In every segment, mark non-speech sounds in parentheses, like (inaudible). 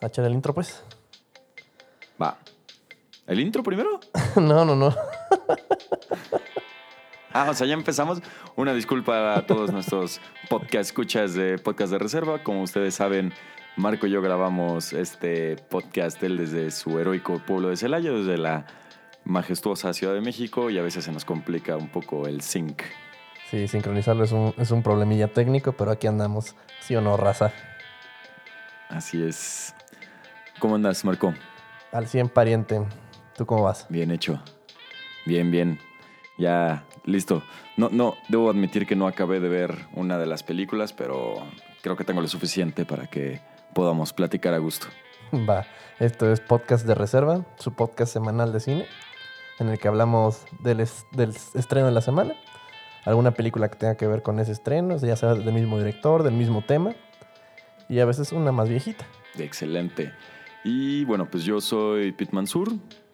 a echar el intro, pues. Va. ¿El intro primero? (laughs) no, no, no. Ah, o sea, ya empezamos. Una disculpa a todos nuestros podcast escuchas de Podcast de Reserva. Como ustedes saben, Marco y yo grabamos este podcast él desde su heroico pueblo de Celaya, desde la majestuosa Ciudad de México, y a veces se nos complica un poco el sync. Sí, sincronizarlo es un, es un problemilla técnico, pero aquí andamos. ¿Sí o no, raza? Así es. ¿Cómo andas, Marco? Al 100 pariente. ¿Tú cómo vas? Bien hecho. Bien, bien. Ya, listo. No, no, debo admitir que no acabé de ver una de las películas, pero creo que tengo lo suficiente para que podamos platicar a gusto. Va, esto es Podcast de Reserva, su podcast semanal de cine, en el que hablamos del, es- del estreno de la semana, alguna película que tenga que ver con ese estreno, ya sea del mismo director, del mismo tema, y a veces una más viejita. Excelente. Y bueno, pues yo soy Pete Mansur,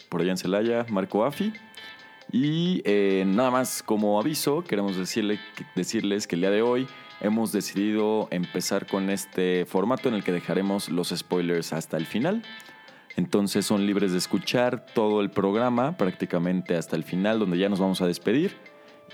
por allá en Celaya, Marco Afi. Y eh, nada más como aviso, queremos decirle, decirles que el día de hoy hemos decidido empezar con este formato en el que dejaremos los spoilers hasta el final. Entonces son libres de escuchar todo el programa prácticamente hasta el final, donde ya nos vamos a despedir.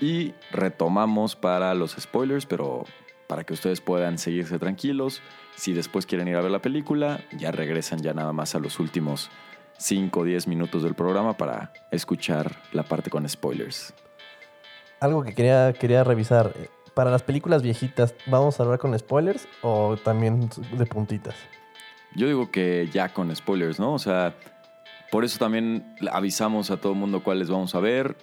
Y retomamos para los spoilers, pero para que ustedes puedan seguirse tranquilos. Si después quieren ir a ver la película, ya regresan ya nada más a los últimos 5 o 10 minutos del programa para escuchar la parte con spoilers. Algo que quería, quería revisar, eh, para las películas viejitas, ¿vamos a hablar con spoilers o también de puntitas? Yo digo que ya con spoilers, ¿no? O sea, por eso también avisamos a todo el mundo cuáles vamos a ver.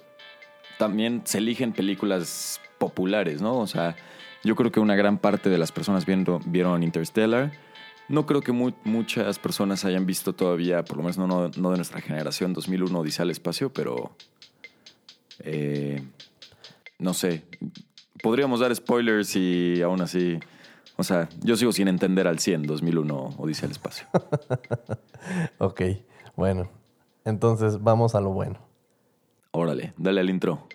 También se eligen películas populares, ¿no? O sea, yo creo que una gran parte de las personas viendo, vieron Interstellar. No creo que mu- muchas personas hayan visto todavía, por lo menos no, no, no de nuestra generación, 2001 Odisea al Espacio, pero... eh, no sé. Podríamos dar spoilers y aún así... O sea, yo sigo sin entender al 100 2001 Odisea al Espacio. (laughs) Ok, bueno, entonces vamos a lo bueno. Órale, dale al intro.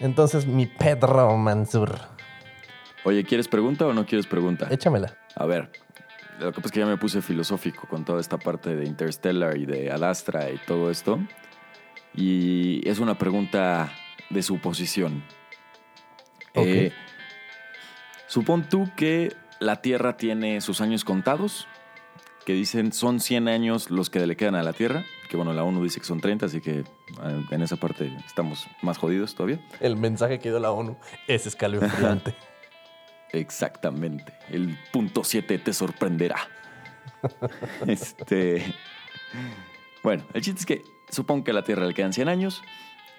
Entonces, mi Pedro Mansur, Oye, ¿quieres pregunta o no quieres pregunta? échamela. A ver, lo que pasa es que ya me puse filosófico con toda esta parte de Interstellar y de Adastra y todo esto. Y es una pregunta de suposición. Ok. Eh, supón tú que la Tierra tiene sus años contados, que dicen son 100 años los que le quedan a la Tierra, que bueno, la ONU dice que son 30, así que eh, en esa parte estamos más jodidos todavía. El mensaje que dio la ONU es escalofriante. (laughs) Exactamente. El punto 7 te sorprenderá. (laughs) este. Bueno, el chiste es que supongo que a la Tierra le quedan 100 años.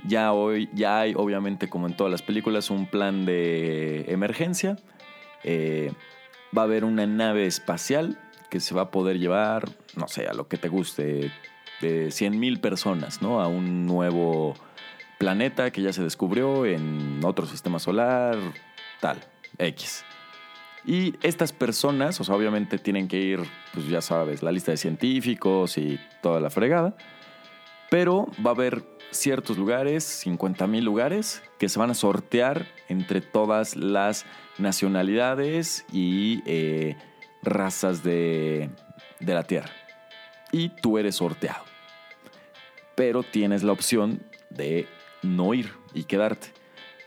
Ya hoy, ya hay, obviamente, como en todas las películas, un plan de emergencia. Eh, va a haber una nave espacial que se va a poder llevar, no sé, a lo que te guste, de 100 mil personas, ¿no? A un nuevo planeta que ya se descubrió en otro sistema solar, tal, X. Y estas personas, o sea, obviamente tienen que ir, pues ya sabes, la lista de científicos y toda la fregada, pero va a haber ciertos lugares, 50 mil lugares, que se van a sortear entre todas las nacionalidades y eh, razas de, de la Tierra. Y tú eres sorteado. Pero tienes la opción de no ir y quedarte.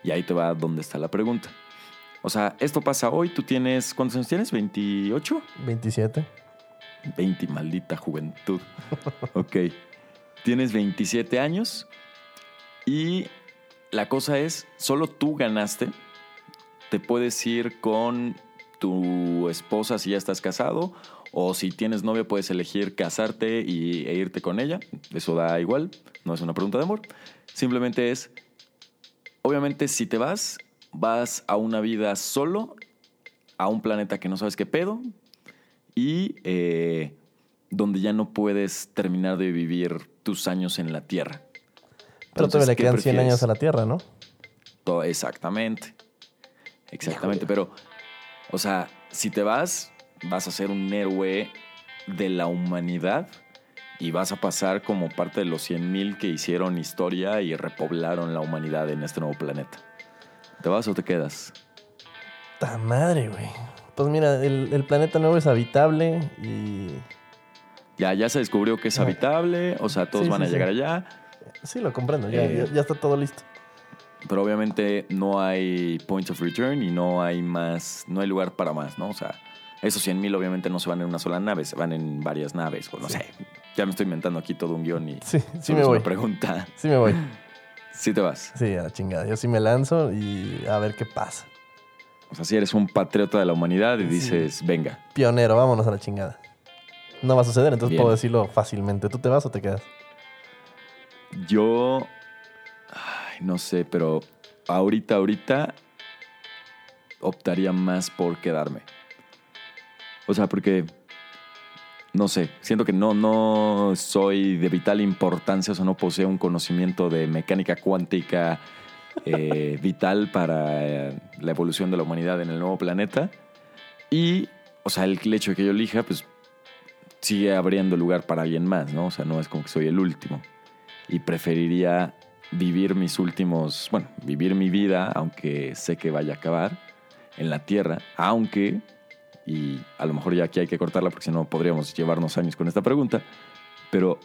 Y ahí te va donde está la pregunta. O sea, esto pasa hoy, tú tienes, ¿cuántos años tienes? ¿28? 27. 20, maldita juventud. (laughs) Ok. Tienes 27 años y la cosa es, solo tú ganaste. Te puedes ir con tu esposa si ya estás casado o si tienes novia puedes elegir casarte y, e irte con ella. Eso da igual, no es una pregunta de amor. Simplemente es, obviamente si te vas, vas a una vida solo, a un planeta que no sabes qué pedo, y eh, donde ya no puedes terminar de vivir tus años en la Tierra. Pero todavía le ¿qué quedan 100 prefieres? años a la Tierra, ¿no? Exactamente. Exactamente, pero, o sea, si te vas, vas a ser un héroe de la humanidad y vas a pasar como parte de los 100.000 que hicieron historia y repoblaron la humanidad en este nuevo planeta. ¿Te vas o te quedas? ¡Ta madre, güey! Pues mira, el, el planeta nuevo es habitable y Ya, ya se descubrió que es habitable, o sea, todos Sí, van a llegar sí. allá, sí, lo comprendo, ya, Eh. ya- ya está todo listo. pero obviamente no hay points of return y no hay más, no hay lugar para más, ¿no? O sea, esos 100.000 obviamente no se van en una sola nave, se van en varias naves, o no Sí. sé. Ya me estoy inventando aquí todo un guion y (laughs) Sí, sí me voy. una pregunta. Sí me voy. (laughs) Sí te vas. Sí, a la chingada. Yo sí me lanzo y a ver qué pasa. O sea, si eres un patriota de la humanidad y Sí. dices, venga, Pionero, vámonos a la chingada. No va a suceder, entonces Bien. puedo decirlo fácilmente. ¿Tú te vas o te quedas? yo, ay, no sé, pero ahorita, ahorita optaría más por quedarme. O sea, porque, no sé, siento que no, no soy de vital importancia, o sea, no poseo un conocimiento de mecánica cuántica eh, (laughs) vital para eh, la evolución de la humanidad en el nuevo planeta. Y, o sea, el hecho de que yo elija, pues sigue abriendo lugar para alguien más, ¿no? O sea, no es como que soy el último. Y preferiría vivir mis últimos, bueno, vivir mi vida, aunque sé que vaya a acabar, en la Tierra, aunque, y a lo mejor ya aquí hay que cortarla porque si no podríamos llevarnos años con esta pregunta, pero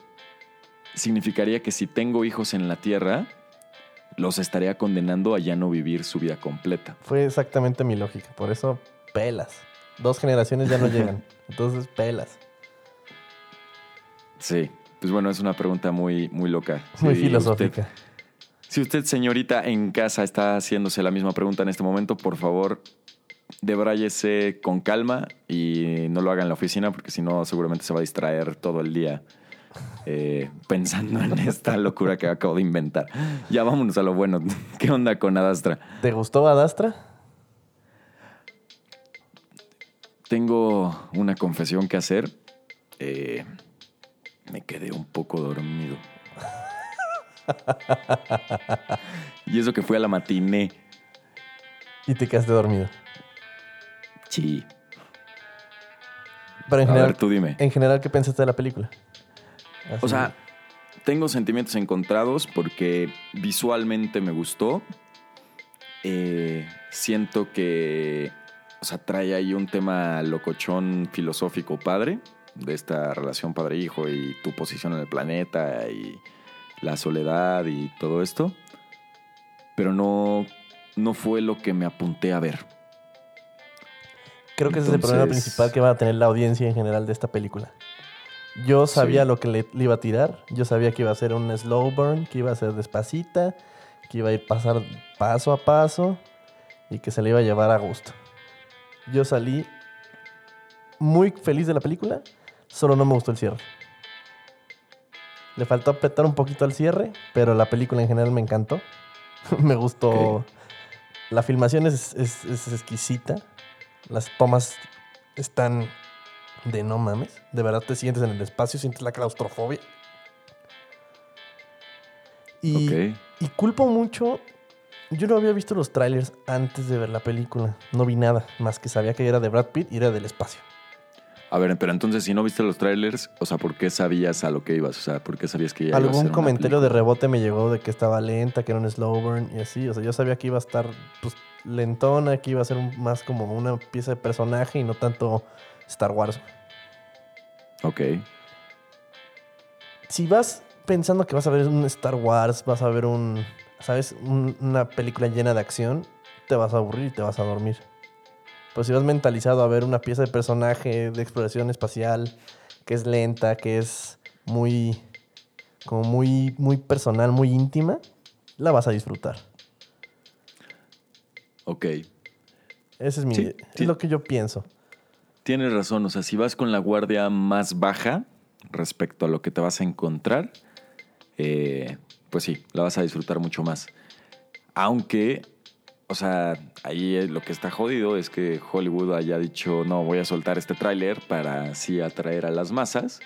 significaría que si tengo hijos en la Tierra, los estaría condenando a ya no vivir su vida completa. Fue exactamente mi lógica. Por eso, pelas. Dos generaciones ya no (laughs) llegan. Entonces, pelas. Sí, pues bueno, es una pregunta muy, muy loca. Muy Sí, filosófica. usted- si usted, señorita, en casa está haciéndose la misma pregunta en este momento, por favor, debráyese con calma y no lo haga en la oficina porque si no seguramente se va a distraer todo el día eh, pensando en (laughs) esta locura que acabo de inventar. Ya vámonos a lo bueno. (laughs) ¿Qué onda con Adastra? ¿Te gustó Adastra? Tengo una confesión que hacer. Eh, me quedé un poco dormido. (laughs) y eso que fui a la matiné. Y te quedaste dormido. Sí. Pero en A general, ver, tú dime. en general, ¿qué pensaste de la película? Así- O sea, tengo sentimientos encontrados porque visualmente me gustó. Eh, siento que, o sea, trae ahí un tema locochón filosófico padre de esta relación padre-hijo y tu posición en el planeta y la soledad y todo esto. Pero no, no fue lo que me apunté a ver. Creo que ese es el problema Entonces- principal que va a tener la audiencia en general de esta película. Yo sabía Sí. lo que le, le iba a tirar. Yo sabía que iba a ser un slow burn, que iba a ser despacita, que iba a ir pasar paso a paso y que se le iba a llevar a gusto. Yo salí muy feliz de la película, solo no me gustó el cierre. Le faltó apretar un poquito al cierre, pero la película en general me encantó. (laughs) me gustó. La filmación es, es- es exquisita. Las tomas están de no mames. De verdad te sientes en el espacio, sientes la claustrofobia. Y, y culpo mucho. Yo no había visto los trailers antes de ver la película. No vi nada, más que sabía que era de Brad Pitt y era del espacio. A ver, pero entonces si no viste los trailers, o sea, ¿por qué sabías a lo que ibas? O sea, ¿por qué sabías que ya iba a ser Algún una comentario de rebote me llegó de que estaba lenta, que era un slow burn y así. O sea, yo sabía que iba a estar pues, lentona, que iba a ser un- más como una pieza de personaje y no tanto Star Wars. Ok. Si vas pensando que vas a ver un Star Wars, vas a ver un, ¿sabes? Un- una película llena de acción, te vas a aburrir y te vas a dormir. Pero si vas mentalizado a ver una pieza de personaje de exploración espacial que es lenta, que es muy, como muy, muy personal, muy íntima, la vas a disfrutar. Ok. Ese es mi, Sí, es sí. lo que yo pienso. Tienes razón, o sea, si vas con la guardia más baja respecto a lo que te vas a encontrar, eh, pues sí, la vas a disfrutar mucho más. Aunque, o sea, ahí lo que está jodido es que Hollywood haya dicho, no, voy a soltar este tráiler para así atraer a las masas,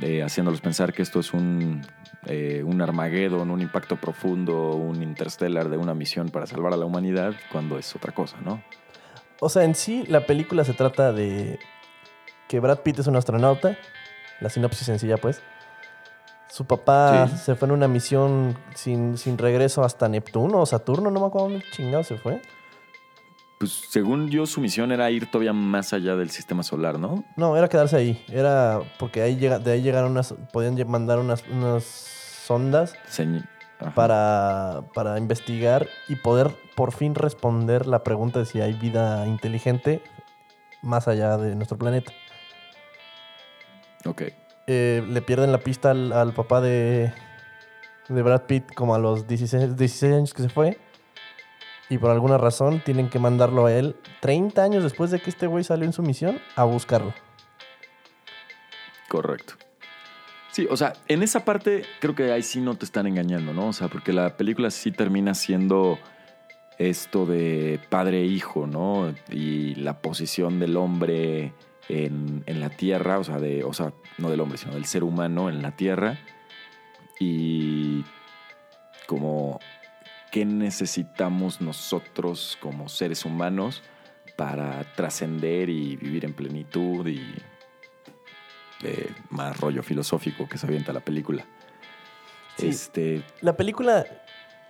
eh, haciéndolos pensar que esto es un, eh, un Armageddon, un impacto profundo, un interstellar de una misión para salvar a la humanidad, cuando es otra cosa, ¿no? O sea, en sí, la película se trata de que Brad Pitt es un astronauta la sinopsis sencilla, pues. Su papá Sí. se fue en una misión sin, sin regreso hasta Neptuno o Saturno, no me acuerdo dónde chingado se fue. Pues según yo, su misión era ir todavía más allá del sistema solar, ¿no? No, era quedarse ahí. Era porque ahí llega, de ahí llegaron unas, podían mandar unas, unas sondas Señ- para, para investigar y poder por fin responder la pregunta de si hay vida inteligente más allá de nuestro planeta. Ok. Eh, le pierden la pista al, al papá de, de Brad Pitt como a los 16, 16 años que se fue. Y por alguna razón tienen que mandarlo a él 30 años después de que este güey salió en su misión a buscarlo. Correcto. Sí, o sea, en esa parte creo que ahí sí no te están engañando, ¿no? O sea, porque la película sí termina siendo esto de padre e hijo, ¿no? Y la posición del hombre en, en la tierra, o sea, de, o sea, no del hombre, sino del ser humano en la tierra. Y como qué necesitamos nosotros como seres humanos para trascender y vivir en plenitud y de más rollo filosófico que se avienta la película. Sí. Este, La película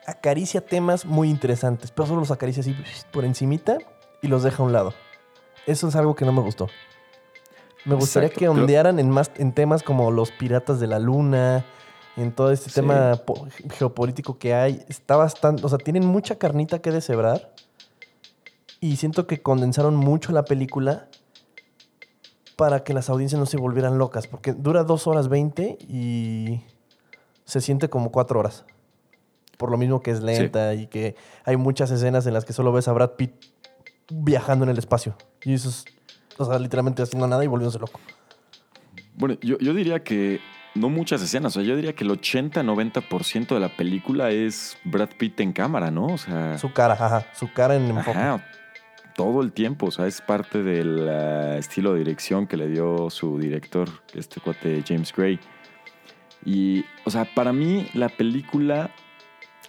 acaricia temas muy interesantes, pero solo los acaricia así por encimita y los deja a un lado. Eso es algo que no me gustó. Me gustaría Exacto, que pero- ondearan en más en temas como los piratas de la luna, en todo este Sí. tema po- geopolítico que hay. Está bastante, o sea, tienen mucha carnita que deshebrar y siento que condensaron mucho la película para que las audiencias no se volvieran locas, porque dura dos horas 20 y se siente como cuatro horas. Por lo mismo que es lenta y que hay muchas escenas en las que solo ves a Brad Pitt viajando en el espacio. Y eso es, o sea, literalmente haciendo nada y volviéndose loco. bueno, yo, yo diría que no muchas escenas, o sea, yo diría que el 80-90% de la película es Brad Pitt en cámara, ¿no? O sea, Su cara, ajá, su cara en enfoque. ajá, todo el tiempo, o sea, es parte del ah, estilo de dirección que le dio su director, este cuate James Gray. Y, o sea, para mí la película,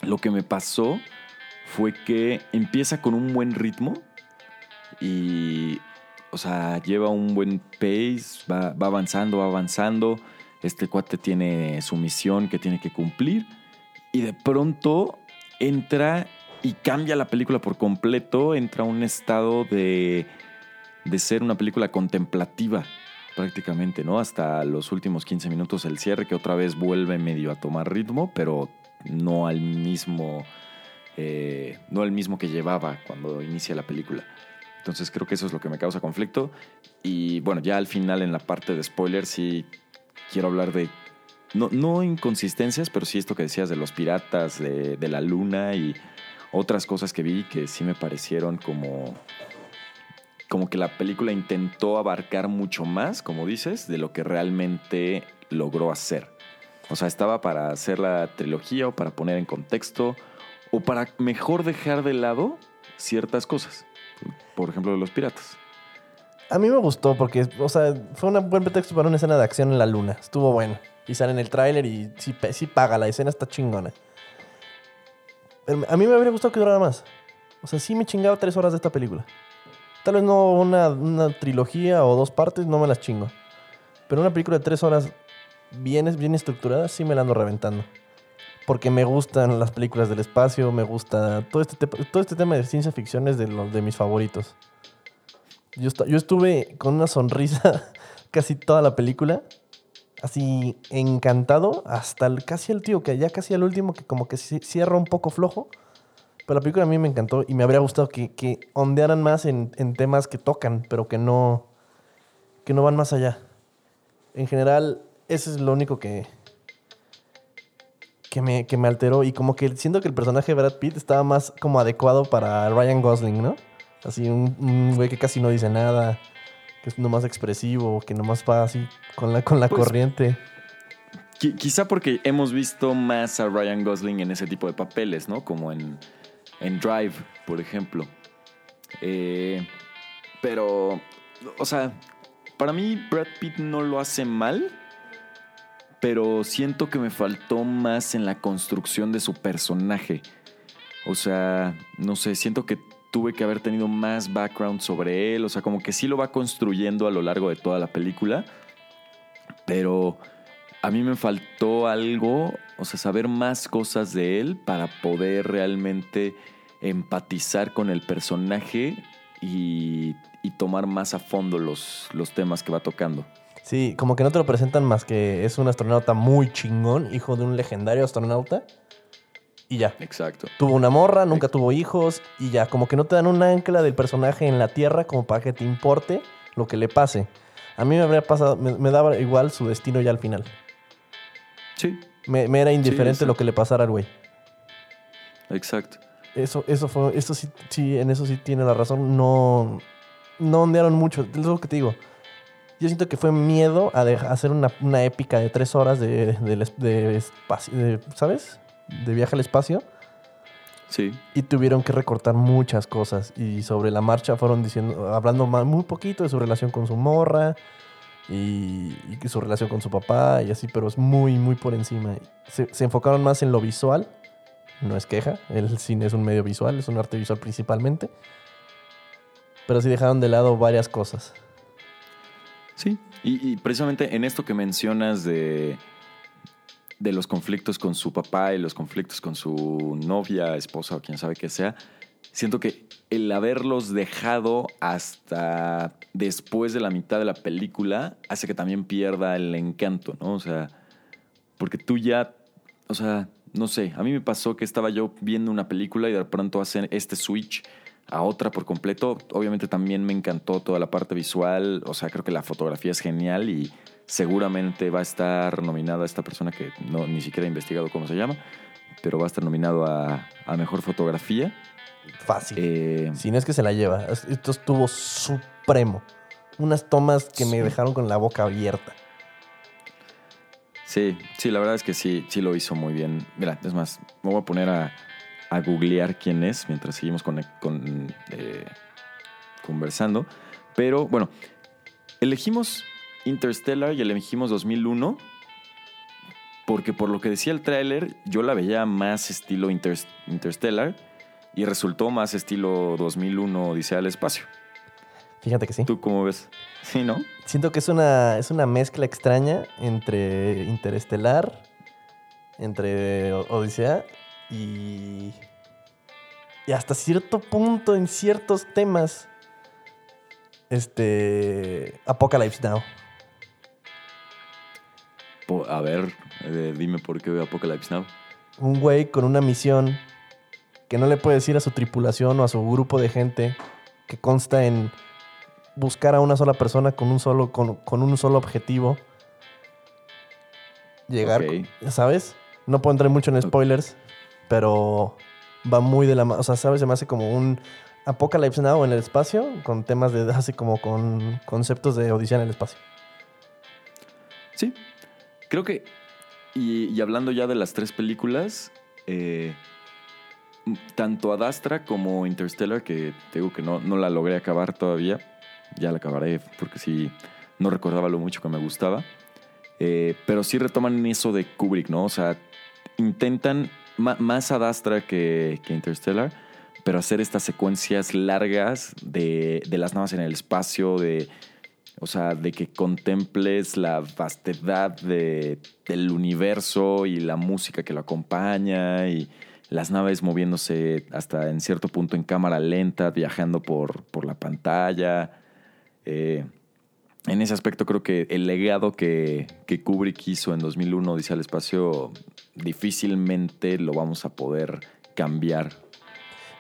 lo que me pasó fue que empieza con un buen ritmo y, o sea, lleva un buen pace, va, va avanzando, va avanzando. Este cuate tiene su misión que tiene que cumplir y de pronto entra y cambia la película por completo, entra a un estado de, de ser una película contemplativa prácticamente, ¿no? Hasta los últimos 15 minutos el cierre, que otra vez vuelve medio a tomar ritmo, pero no al mismo, eh, no al mismo que llevaba cuando inicia la película. Entonces creo que eso es lo que me causa conflicto. Y bueno, ya al final en la parte de spoilers sí quiero hablar de, no, no inconsistencias, pero sí esto que decías de los piratas, de, de la luna y otras cosas que vi que sí me parecieron como como que la película intentó abarcar mucho más, como dices, de lo que realmente logró hacer. O sea, estaba para hacer la trilogía o para poner en contexto o para mejor dejar de lado ciertas cosas. Por ejemplo, de los piratas. A mí me gustó porque, o sea, fue un buen pretexto para una escena de acción en la luna. Estuvo bueno. Y sale en el tráiler y sí, sí paga, la escena está chingona. Pero a mí me habría gustado que durara más. O sea, sí me chingaba tres horas de esta película. Tal vez no una, una trilogía o dos partes, no me las chingo. Pero una película de tres horas bien, bien estructurada, sí me la ando reventando. Porque me gustan las películas del espacio, me gusta... Todo este, te- todo este tema de ciencia ficción es de, los, de mis favoritos. Yo, yo estuve con una sonrisa (laughs) casi toda la película. Así encantado hasta el, casi el tío, que ya casi al último, que como que ci- cierra un poco flojo. Pero la película a mí me encantó y me habría gustado que, que ondearan más en, en temas que tocan, pero que no, que no van más allá. En general, eso es lo único que, que, me, que me alteró. Y como que siento que el personaje de Brad Pitt estaba más como adecuado para Ryan Gosling, ¿no? Así un, un güey que casi no dice nada, que es nomás expresivo, que nomás va así con la, con la Pues, corriente. Qui- Quizá porque hemos visto más a Ryan Gosling en ese tipo de papeles, ¿no? Como en, en Drive, por ejemplo. Eh, pero, o sea, para mí Brad Pitt no lo hace mal, pero siento que me faltó más en la construcción de su personaje. O sea, no sé, siento que tuve que haber tenido más background sobre él, o sea, como que sí lo va construyendo a lo largo de toda la película, pero a mí me faltó algo, o sea, saber más cosas de él para poder realmente empatizar con el personaje y, tomar más a fondo los, los temas que va tocando. Sí, como que no te lo presentan más que es un astronauta muy chingón, hijo de un legendario astronauta. Y ya. Exacto. Tuvo una morra, nunca tuvo hijos y ya. Como que no te dan un ancla del personaje en la Tierra como para que te importe lo que le pase. A mí me habría pasado, me, me daba igual su destino ya al final. Sí, Me, me era indiferente sí. lo que le pasara al güey. exacto. Eso, eso fue, eso sí, sí, en eso sí tiene la razón. No, no ondearon mucho. Es lo que te digo. Yo siento que fue miedo a de- a hacer una, una épica de tres horas de, de, de- ¿sabes? De viaje al espacio. Sí, Y tuvieron que recortar muchas cosas. Y sobre la marcha fueron diciendo, hablando muy poquito de su relación con su morra y, y su relación con su papá y así, pero es muy, muy por encima. Se, se enfocaron más en lo visual. No es queja, el cine es un medio visual, es un arte visual principalmente. Pero sí dejaron de lado varias cosas. sí. Y, y precisamente en esto que mencionas de, de los conflictos con su papá y los conflictos con su novia, esposa o quien sabe que sea, siento que el haberlos dejado hasta después de la mitad de la película hace que también pierda el encanto, ¿no? O sea, porque tú ya, o sea, no sé, a mí me pasó que estaba yo viendo una película y de pronto hacen este switch a otra por completo. Obviamente también me encantó toda la parte visual, o sea, creo que la fotografía es genial y seguramente va a estar nominada esta persona que no ni siquiera he investigado cómo se llama, pero va a estar nominado a, a mejor fotografía. Fácil. Eh, Si no es que se la lleva. Es- Esto estuvo supremo. Unas tomas que me dejaron con la boca abierta. Sí, sí, la verdad es que sí, sí lo hizo muy bien. Mira, es más, me voy a poner a, a googlear quién es mientras seguimos con, con, eh, conversando. Pero bueno, elegimos Interstellar y elegimos 2001 porque por lo que decía el tráiler, yo la veía más estilo Inter- Interstellar y resultó más estilo 2001 Odisea del Espacio. Fíjate que sí. ¿Tú cómo ves? Sí, ¿no? Siento que es una, es una mezcla extraña entre Interestelar, entre Odisea y, y hasta cierto punto en ciertos temas, este, Apocalypse Now. A ver, eh, dime por qué veo Apocalypse Now. Un güey con una misión que no le puede decir a su tripulación o a su grupo de gente que consta en buscar a una sola persona con un solo, con, con un solo objetivo. Llegar, Ok. ¿sabes? No puedo entrar mucho en spoilers, pero va muy de la mano. O sea, ¿sabes? Se me hace como un Apocalypse Now en el espacio, con temas de, así como con conceptos de Odisea en el espacio. Sí, creo que, y, hablando ya de las tres películas, eh, tanto Adastra como Interstellar, que te digo que no, no la logré acabar todavía, ya la acabaré porque sí, no recordaba lo mucho que me gustaba, eh, pero sí retoman eso de Kubrick, ¿no? O sea, intentan más Adastra que, que Interstellar, pero hacer estas secuencias largas de, de las naves en el espacio, de, o sea, de que contemples la vastedad de- del universo y la música que lo acompaña y las naves moviéndose hasta en cierto punto en cámara lenta, viajando por, por la pantalla. Eh, en ese aspecto creo que el legado que, que Kubrick hizo en 2001, Dice al Espacio, difícilmente lo vamos a poder cambiar.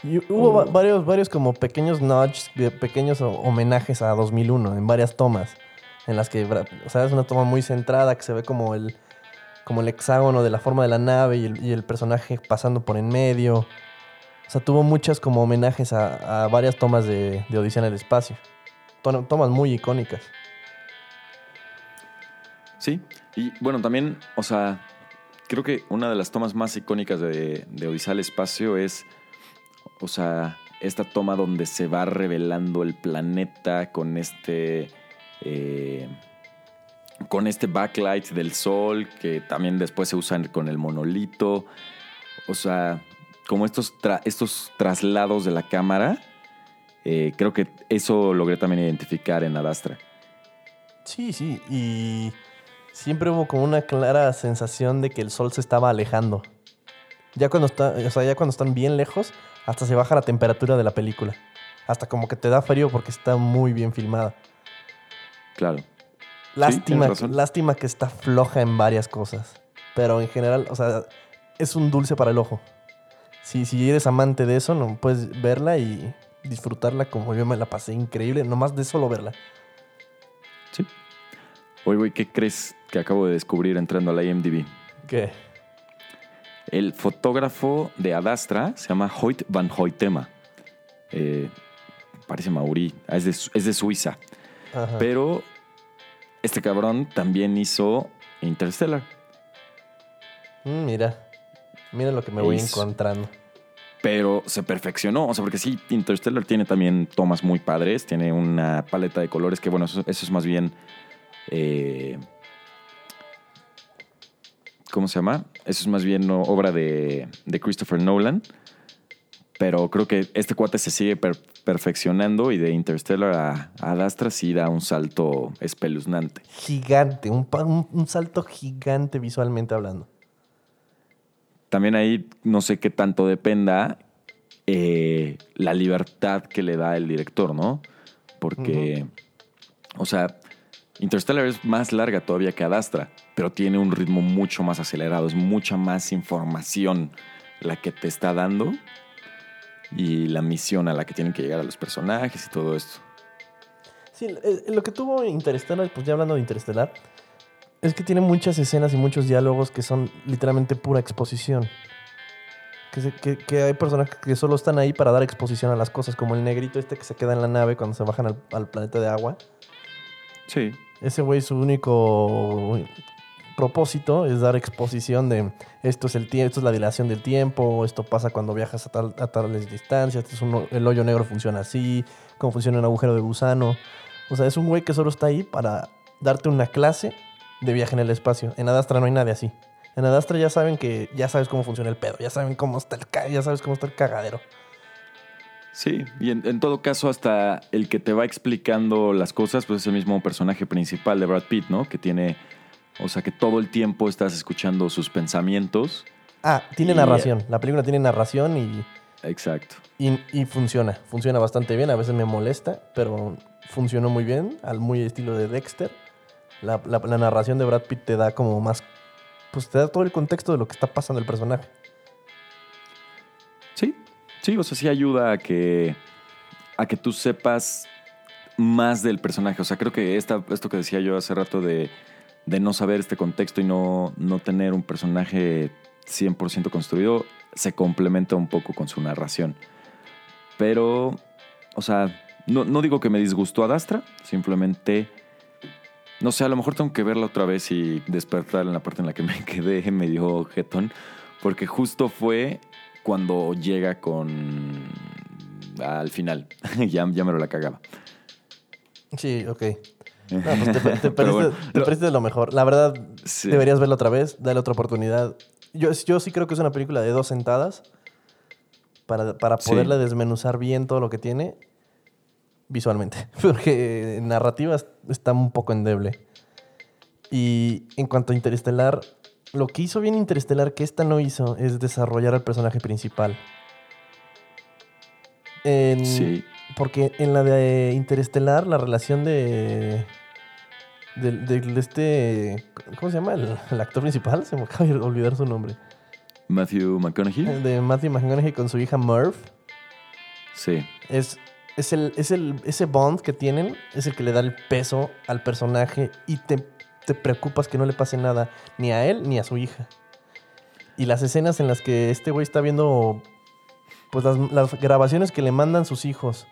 Y hubo va- varios, varios como pequeños nudges, pequeños ho- homenajes a 2001 en varias tomas. En las que, o sea, es una toma muy centrada que se ve como el, como el hexágono de la forma de la nave y el, y el personaje pasando por en medio. O sea, tuvo muchas como homenajes a, a varias tomas de, de Odisea en el espacio. To- Tomas muy icónicas. Sí, y bueno, también, o sea, creo que una de las tomas más icónicas de, de Odisea al Espacio es, o sea, esta toma donde se va revelando el planeta con este, eh, con este backlight del sol que también después se usan con el monolito, o sea, como estos, estos traslados de la cámara, eh, creo que eso logré también identificar en Adastra. Sí, sí. Y siempre hubo como una clara sensación de que el sol se estaba alejando. Ya cuando está, o sea, ya cuando están bien lejos, hasta se baja la temperatura de la película. Hasta como que te da frío porque está muy bien filmada. Claro. Lástima, lástima que está floja en varias cosas. Pero en general, o sea, es un dulce para el ojo. Si, si eres amante de eso, no puedes verla y disfrutarla como yo me la pasé increíble, nomás de solo verla. Sí. Oye, güey, ¿qué crees que acabo de descubrir entrando a la IMDb? ¿Qué? El fotógrafo de Adastra se llama Hoyt van Hoytema. Eh, parece maurí, es de, es de Suiza. Ajá. Pero este cabrón también hizo Interstellar. Mm, mira, mira lo que me voy encontrando. Pero se perfeccionó. O sea, porque sí, Interstellar tiene también tomas muy padres. Tiene una paleta de colores que, bueno, eso, eso es más bien. eh, ¿Cómo se llama? Eso es más bien obra de, de Christopher Nolan. Pero creo que este cuate se sigue per- perfeccionando y de Interstellar a, a Astra sí da un salto espeluznante. Gigante, un- un salto gigante visualmente hablando. También ahí no sé qué tanto dependa eh, la libertad que le da el director, ¿no? Porque, o sea, Interstellar es más larga todavía que Adastra, pero tiene un ritmo mucho más acelerado, es mucha más información la que te está dando y la misión a la que tienen que llegar a los personajes y todo esto. Sí, eh, lo que tuvo Interestelar, pues ya hablando de Interestelar, es que tiene muchas escenas y muchos diálogos que son literalmente pura exposición. Que, se- que- que hay personajes que solo están ahí para dar exposición a las cosas, como el negrito este que se queda en la nave cuando se bajan al, al planeta de agua. Sí, Ese güey, su único propósito es dar exposición de esto es el tie- esto es la dilación del tiempo, esto pasa cuando viajas a, tal, a tales distancias, esto es el hoyo negro funciona así, cómo funciona un agujero de gusano. O sea, es un güey que solo está ahí para darte una clase de viaje en el espacio. En Adastra no hay nadie así. En Adastra ya saben que ya sabes cómo funciona el pedo, ya saben cómo está el ya sabes cómo está el cagadero. Sí, y en todo caso, hasta el que te va explicando las cosas, pues es el mismo personaje principal de Brad Pitt, ¿no? Que tiene, o sea, que todo el tiempo estás escuchando sus pensamientos. Ah, tiene Y- narración. La película tiene narración y Exacto. Y, y funciona, funciona bastante bien. A veces me molesta, pero funcionó muy bien, al muy estilo de Dexter. La, la- la narración de Brad Pitt te da como más, pues te da todo el contexto de lo que está pasando el personaje. Sí, sí, o sea, sí ayuda a que, a que tú sepas más del personaje. O sea, creo que esta, esto que decía yo hace rato de, de no saber este contexto y no, no tener un personaje 100% construido, se complementa un poco con su narración. Pero, o sea, no, no digo que me disgustó Adastra, simplemente, no sé, a lo mejor tengo que verla otra vez y despertar en la parte en la que me (laughs) quedé medio jetón, porque justo fue cuando llega con... al final, (laughs) ya, ya me lo la cagaba. Sí, ok. No, pues (laughs) te, te perdiste, bueno, te lo- perdiste de lo mejor. La verdad, Sí. deberías verla otra vez, dale otra oportunidad. Yo, yo sí creo que es una película de dos sentadas para, para Sí. poderla desmenuzar bien todo lo que tiene visualmente. (laughs) Porque en narrativa está un poco endeble. Y en cuanto a Interestelar, lo que hizo bien Interestelar que esta no hizo es desarrollar al personaje principal. En- Sí, porque en la de Interestelar, la relación de. Del de, de este. ¿Cómo se llama? El, el actor principal. Se me acaba de olvidar su nombre. Matthew McConaughey. De Matthew McConaughey con su hija Merv. Sí, Es, es, el, es el, ese bond que tienen. Es el que le da el peso al personaje. Y te, te preocupas que no le pase nada ni a él ni a su hija. Y las escenas en las que este güey está viendo. Pues las, las grabaciones que le mandan sus hijos.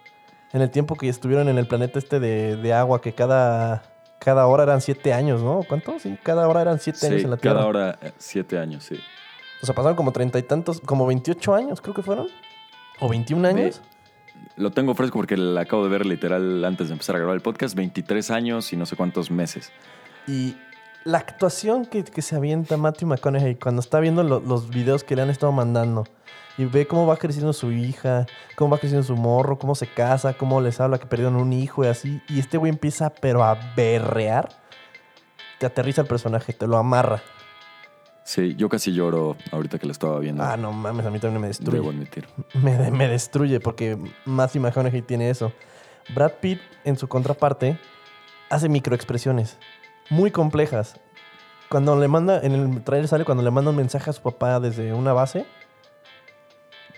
En el tiempo que estuvieron en el planeta este de, de agua, que cada, cada hora eran siete años, ¿no? ¿Cuánto? Sí, cada hora eran siete años en la Tierra. cada hora eh, siete años, sí. O sea, pasaron como treinta y tantos, como 28 años, creo que fueron. O 21 años. Lo tengo fresco porque la acabo de ver literal antes de empezar a grabar el podcast, 23 años y no sé cuántos meses. Y la actuación que, que se avienta Matthew McConaughey cuando está viendo lo- los videos que le han estado mandando y ve cómo va creciendo su hija, cómo va creciendo su morro, cómo se casa, cómo les habla que perdieron un hijo y así. Y este güey empieza pero a berrear. te aterriza el personaje, te lo amarra. Sí, yo casi lloro ahorita que lo estaba viendo. Ah, no mames, a mí también me destruye. Debo admitir. Me, me destruye porque Matthew McConaughey tiene eso. Brad Pitt, en su contraparte, hace microexpresiones muy complejas. Cuando le manda, en el trailer sale cuando le manda un mensaje a su papá desde una base,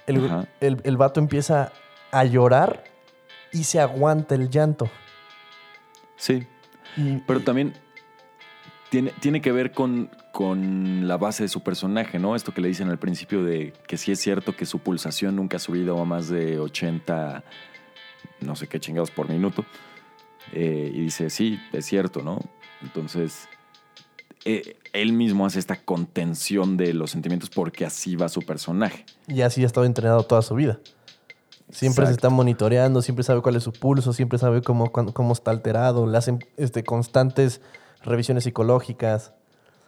el, el, el vato empieza a llorar y se aguanta el llanto. Sí, Y, pero también tiene, tiene que ver con, con la base de su personaje, ¿no? Esto que le dicen al principio de que sí es cierto que su pulsación nunca ha subido a más de 80, no sé qué chingados por minuto. Eh, y dice, sí, es cierto, ¿no? Entonces, eh, él mismo hace esta contención de los sentimientos porque así va su personaje. y así ha estado entrenado toda su vida. Siempre se está monitoreando, siempre sabe cuál es su pulso, siempre sabe cómo, cómo está alterado, le hacen este, constantes revisiones psicológicas.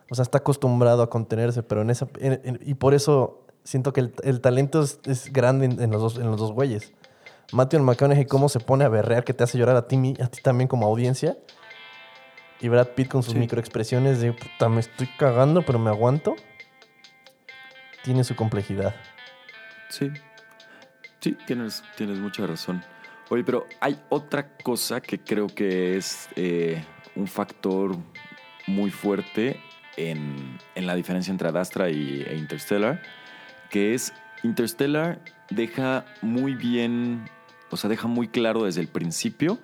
O sea, está acostumbrado a contenerse, pero en esa. en- en- y por eso siento que el, el talento es, es grande en, en los dos, en los dos güeyes. Matthew McConaughey, cómo se pone a berrear que te hace llorar a ti, a ti también como audiencia. Y Brad Pitt con sus Sí. microexpresiones de puta, me estoy cagando, pero me aguanto. Tiene su complejidad. Sí. Sí, tienes, tienes mucha razón. Oye, pero hay otra cosa que creo que es eh, un factor muy fuerte en, en la diferencia entre Adastra y, e Interstellar, que es Interstellar deja muy bien, o sea, deja muy claro desde el principio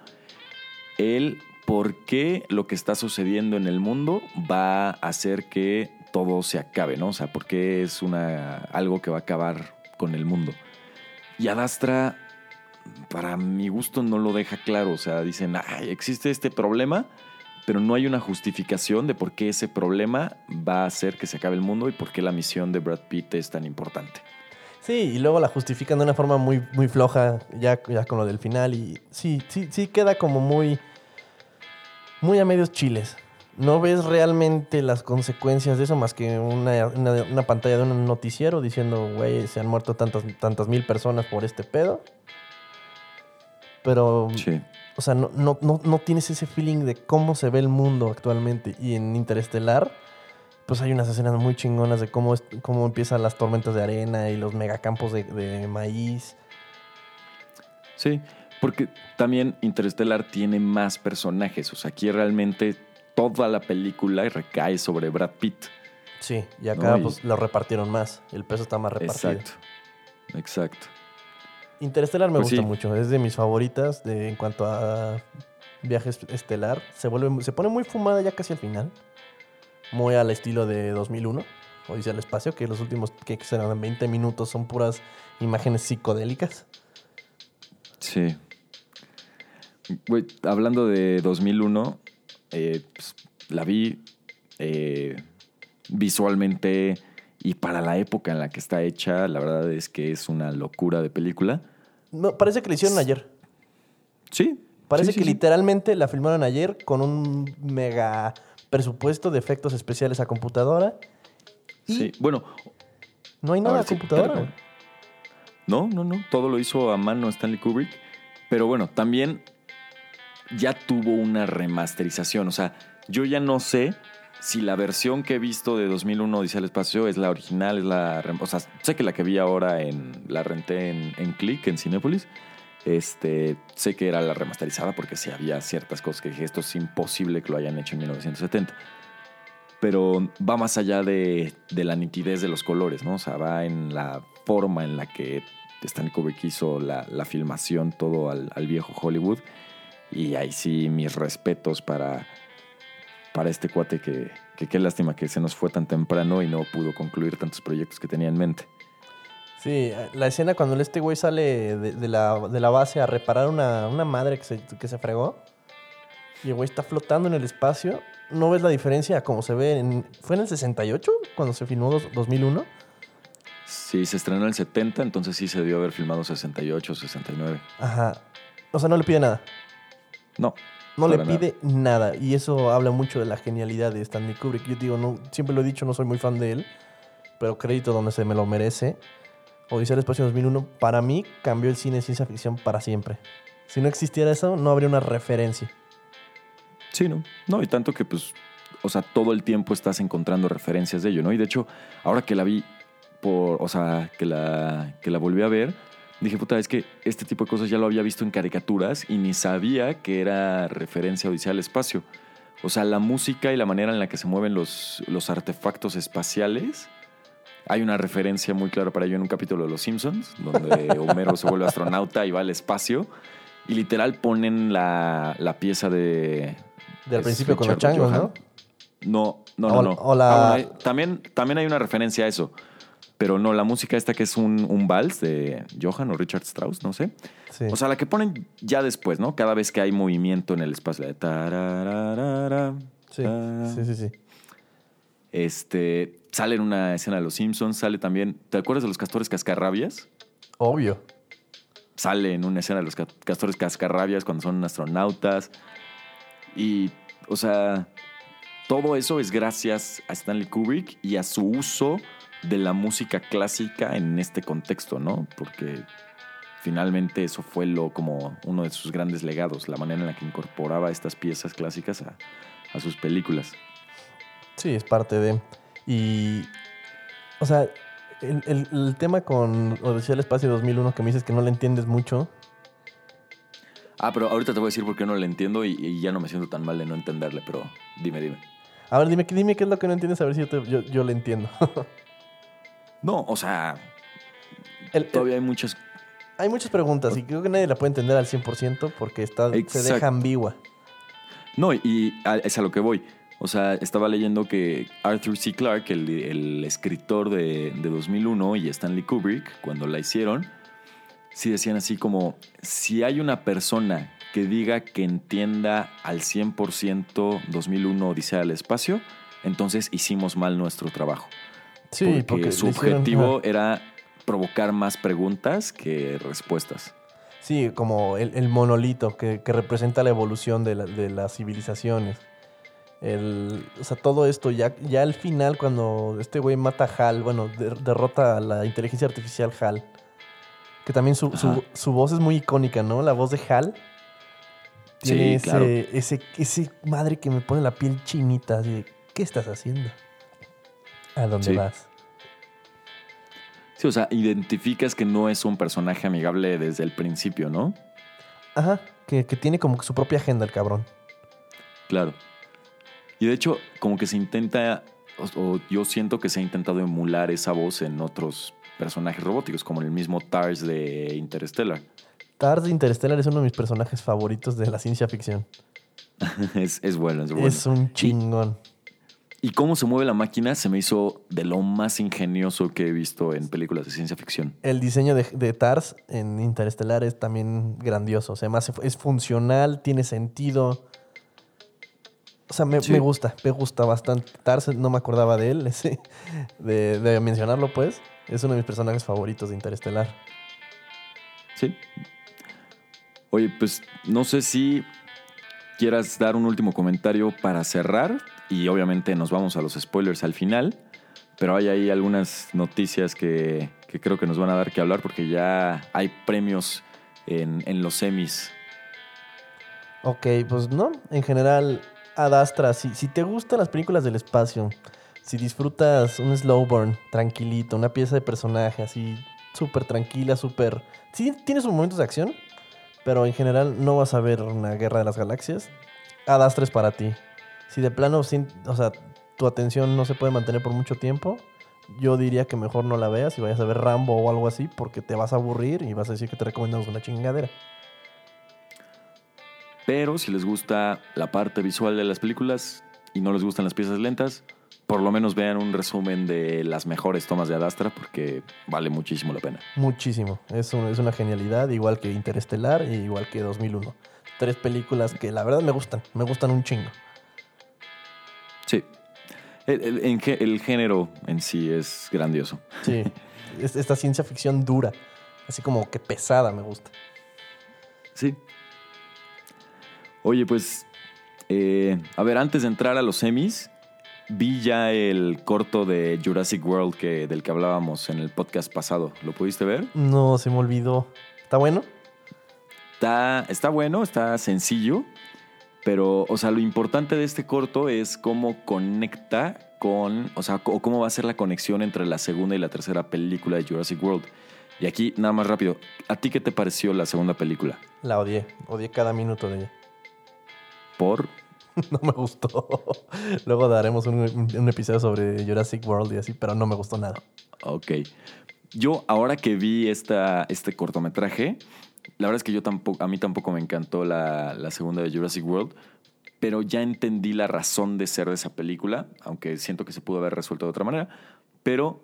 el por qué lo que está sucediendo en el mundo va a hacer que todo se acabe, ¿no? O sea, por qué es una, algo que va a acabar con el mundo. Y Adastra, para mi gusto, no lo deja claro. O sea, dicen, Ay, existe este problema, pero no hay una justificación de por qué ese problema va a hacer que se acabe el mundo y por qué la misión de Brad Pitt es tan importante. Sí, y luego la justifican de una forma muy, muy floja, ya, ya con lo del final. Y sí, sí, sí queda como muy. Muy a medios chiles. No ves realmente las consecuencias de eso más que una, una- una pantalla de un noticiero diciendo, güey, se han muerto tantas, tantas mil personas por este pedo. Pero, Sí. o sea, no, no, no, no tienes ese feeling de cómo se ve el mundo actualmente. Y en Interestelar, pues hay unas escenas muy chingonas de cómo, es- cómo empiezan las tormentas de arena y los megacampos de, de maíz. Sí, porque también Interstellar tiene más personajes. O sea, aquí realmente toda la película recae sobre Brad Pitt. Sí, y acá No, y- pues lo repartieron más. El peso está más repartido. Exacto. Exacto. Interestelar me Pues gusta sí. mucho. Es de mis favoritas de, en cuanto a viajes estelar. Se, vuelve, se pone muy fumada ya casi al final. Muy al estilo de 2001. Odisea del Espacio, que los últimos que serán 20 minutos son puras imágenes psicodélicas. Sí. Güey, hablando de 2001, eh, pues, la vi eh, visualmente y para la época en la que está hecha, la verdad es que es una locura de película. No, parece que la hicieron ayer. Sí. Parece sí, que sí. literalmente la filmaron ayer con un mega presupuesto de efectos especiales a computadora. Y Sí. Bueno, no hay nada ver, a computadora. No, no, no. Todo lo hizo a mano Stanley Kubrick. Pero bueno, también ya tuvo una remasterización. O sea, yo ya no sé si la versión que he visto de 2001 Odisea al Espacio es la original, es la... O sea, sé que la que vi ahora en... La renté en, en Click, en Cinépolis. Este, sé que era la remasterizada porque sí había ciertas cosas que dije, esto es imposible que lo hayan hecho en 1970 pero va más allá de, de la nitidez de los colores, ¿no? O sea, va en la forma en la que Stanley Kubrick hizo la, la filmación, todo al, al viejo Hollywood. Y ahí sí, mis respetos para, para este cuate que, que qué lástima que se nos fue tan temprano y no pudo concluir tantos proyectos que tenía en mente. Sí, la escena cuando este güey sale de, de la, de la base a reparar una, una madre que se, que se fregó y el güey está flotando en el espacio. ¿No ves la diferencia a cómo se ve? En, ¿Fue en el 68 cuando se filmó dos- 2001? Sí, se estrenó en el 70, entonces sí se debió haber filmado 68, 69. Ajá. O sea, no le pide nada. No, No le Para nada. pide nada. Y eso habla mucho de la genialidad de Stanley Kubrick. Yo digo, no, siempre lo he dicho, no soy muy fan de él, pero crédito donde se me lo merece. Odisea del Espacio 2001, para mí, cambió el cine de ciencia ficción para siempre. Si no existiera eso, no habría una referencia. Sí, ¿no? No, y tanto que pues o sea, todo el tiempo estás encontrando referencias de ello, ¿no? Y de hecho, ahora que la vi por, o sea, que la, que la volví a ver, dije, puta, es que este tipo de cosas ya lo había visto en caricaturas y ni sabía que era referencia Odisea al espacio. O sea, la música y la manera en la que se mueven los, los artefactos espaciales. Hay una referencia muy clara para ello en un capítulo de Los Simpsons, donde (laughs) Homero se vuelve astronauta y va al espacio. Y literal ponen la, la pieza de. Del principio con los changos. ¿no? No, no, no, O- no. o la- Ah, bueno, hay- también, también hay una referencia a eso. Pero no, la música esta que es un, un vals de Johann o Richard Strauss, no sé. Sí. O sea, la que ponen ya después, ¿no? Cada vez que hay movimiento en el espacio. la de tarararara, sí, sí, sí, sí. Este, sale en una escena de Los Simpsons, sale también... ¿Te acuerdas de los castores cascarrabias? Obvio. Sale en una escena de los ca- castores cascarrabias cuando son astronautas. Y, o sea, todo eso es gracias a Stanley Kubrick y a su uso de la música clásica en este contexto, ¿no? Porque finalmente eso fue lo como uno de sus grandes legados, la manera en la que incorporaba estas piezas clásicas a, a sus películas. Sí, es parte de. Y. O sea, el, el- el tema con Odisea del Espacio 2001 que me dices que no le entiendes mucho. Ah, pero ahorita te voy a decir por qué no le entiendo y, y ya no me siento tan mal de no entenderle, pero dime, dime. A ver, dime, dime qué es lo que no entiendes, a ver si yo, te- yo, yo le entiendo. (laughs) No, o sea, El- el- todavía hay muchas hay muchas preguntas y creo que nadie la puede entender al 100% porque está, se deja ambigua. No, y a- es a lo que voy. O sea, estaba leyendo que Arthur C. Clarke, el, el escritor de, de 2001 y Stanley Kubrick, cuando la hicieron, sí decían así como, si hay una persona que diga que entienda al 100% 2001 Odisea del Espacio, entonces hicimos mal nuestro trabajo. Sí, porque, porque su hicieron- objetivo era provocar más preguntas que respuestas. Sí, como el, el monolito que, que representa la evolución de, la- de las civilizaciones. El, o sea, todo esto, ya, ya al final, cuando este güey mata a Hal, bueno, de- derrota a la inteligencia artificial Hal, que también su, su- su voz es muy icónica, ¿no? La voz de Hal. Sí, Tiene ese, claro. ese, ese madre que me pone la piel chinita, así de, ¿qué estás haciendo? ¿A dónde Sí. vas? Sí, o sea, identificas que no es un personaje amigable desde el principio, ¿no? Ajá, que, que tiene como que su propia agenda el cabrón. Claro. Y de hecho, como que se intenta, o, o yo siento que se ha intentado emular esa voz en otros personajes robóticos, como el mismo Tars de Interstellar. Tars de Interstellar es uno de mis personajes favoritos de la ciencia ficción. (laughs) es, es bueno, es bueno. Es un chingón. Y cómo se mueve la máquina se me hizo de lo más ingenioso que he visto en películas de ciencia ficción. El diseño de, de TARS en Interestelar es también grandioso. O sea, además es funcional, tiene sentido. O sea, me, Sí. me gusta, me gusta bastante. TARS no me acordaba de él, (laughs) ese, de, de mencionarlo, pues. Es uno de mis personajes favoritos de Interestelar. Sí. Oye, pues no sé si quieras dar un último comentario para cerrar y obviamente nos vamos a los spoilers al final, pero hay ahí algunas noticias que, que creo que nos van a dar que hablar porque ya hay premios en, en los semis. Ok, pues no, en general, Ad Astra, si, si te gustan las películas del espacio, si disfrutas un slow burn tranquilito, una pieza de personaje así súper tranquila, súper... Sí, tiene sus momentos de acción, pero en general no vas a ver una guerra de las galaxias. Ad Astra es para ti. Si de plano, sin, o sea, tu atención no se puede mantener por mucho tiempo, yo diría que mejor no la veas y vayas a ver Rambo o algo así, porque te vas a aburrir y vas a decir que te recomendamos una chingadera. Pero si les gusta la parte visual de las películas y no les gustan las piezas lentas, por lo menos vean un resumen de las mejores tomas de Adastra porque vale muchísimo la pena. Muchísimo. Es, un- es una genialidad, igual que Interestelar e igual que 2001. Tres películas que la verdad me gustan, me gustan un chingo. Sí. El, el- el género en sí es grandioso. Sí, (laughs) es- esta ciencia ficción dura, así como que pesada me gusta. Sí. Oye, pues, eh, a ver, antes de entrar a los semis, vi ya el corto de Jurassic World que, del que hablábamos en el podcast pasado. ¿Lo pudiste ver? No, se me olvidó. ¿Está bueno? Está, está bueno, está sencillo. Pero, o sea, lo importante de este corto es cómo conecta con, o sea, o cómo va a ser la conexión entre la segunda y la tercera película de Jurassic World. Y aquí, nada más rápido, ¿a ti qué te pareció la segunda película? La odié. Odié cada minuto de ella. Por. (laughs) No me gustó. (laughs) Luego daremos un, un episodio sobre Jurassic World y así, pero no me gustó nada. Ok. Yo, ahora que vi esta, este cortometraje, la verdad es que yo tampoco, a mí tampoco me encantó la, la segunda de Jurassic World, pero ya entendí la razón de ser de esa película, aunque siento que se pudo haber resuelto de otra manera. Pero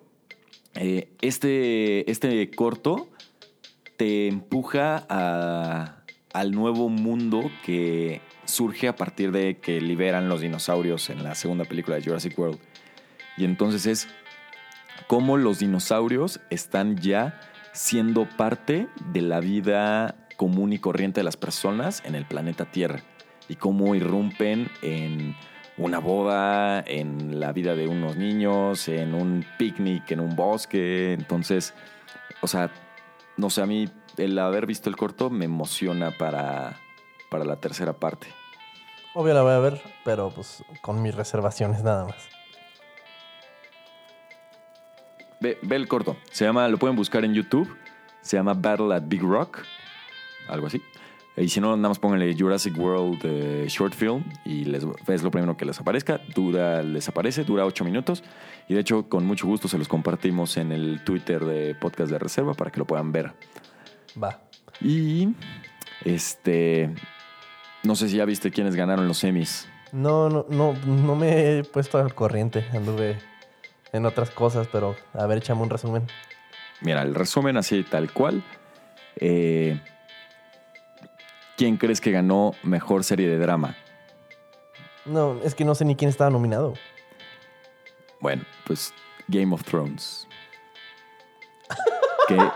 eh, este, este corto te empuja a- al nuevo mundo que surge a partir de que liberan los dinosaurios en la segunda película de Jurassic World. Y entonces es cómo los dinosaurios están ya siendo parte de la vida común y corriente de las personas en el planeta Tierra y cómo irrumpen en una boda, en la vida de unos niños, en un picnic, en un bosque. Entonces, o sea, no sé, a mí el haber visto el corto me emociona para, para la tercera parte. Obvio la voy a ver, pero pues con mis reservaciones nada más. Ve, ve el corto. Se llama, lo pueden buscar en YouTube. Se llama Battle at Big Rock. Algo así. Y si no, nada más pónganle Jurassic World eh, Short Film y les, es lo primero que les aparezca. Dura, les aparece, dura ocho minutos. Y de hecho, con mucho gusto se los compartimos en el Twitter de Podcast de Reserva para que lo puedan ver. Va. Y este. No sé si ya viste quiénes ganaron los semis. No, no, no, no me he puesto al corriente. Anduve en otras cosas, pero a ver, échame un resumen. Mira, el resumen así tal cual. Eh, ¿Quién crees que ganó mejor serie de drama? No, es que no sé ni quién estaba nominado. Bueno, pues Game of Thrones. que (laughs)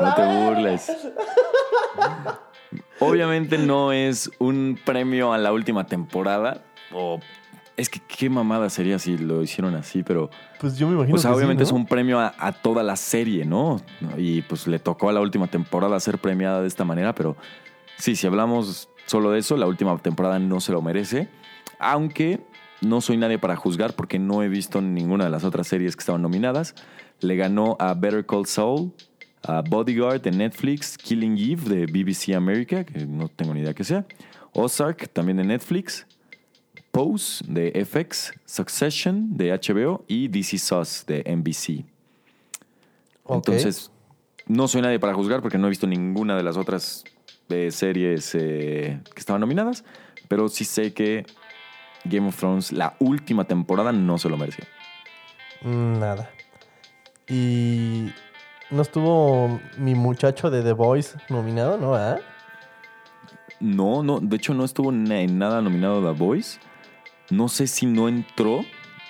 no te burles. Obviamente no es un premio a la última temporada. O es que qué mamada sería si lo hicieron así, pero Pues yo me imagino o sea, que sí, obviamente ¿no? es un premio a, a toda la serie, ¿no? Y pues le tocó a la última temporada ser premiada de esta manera, pero sí, si hablamos solo de eso, la última temporada no se lo merece. Aunque no soy nadie para juzgar porque no he visto ninguna de las otras series que estaban nominadas. Le ganó a Better Call Saul, a Bodyguard de Netflix, Killing Eve de BBC America, que no tengo ni idea que sea, Ozark también de Netflix, Pose de FX, Succession de HBO y DC Us de NBC. Entonces, no soy nadie para juzgar porque no he visto ninguna de las otras eh, series eh, que estaban nominadas, pero sí sé que Game of Thrones, la última temporada, no se lo mereció. Mm, Nada. Y no estuvo mi muchacho de The Voice nominado, ¿no? ¿Ah? No, no, de hecho no estuvo en nada nominado The Voice. No sé si no entró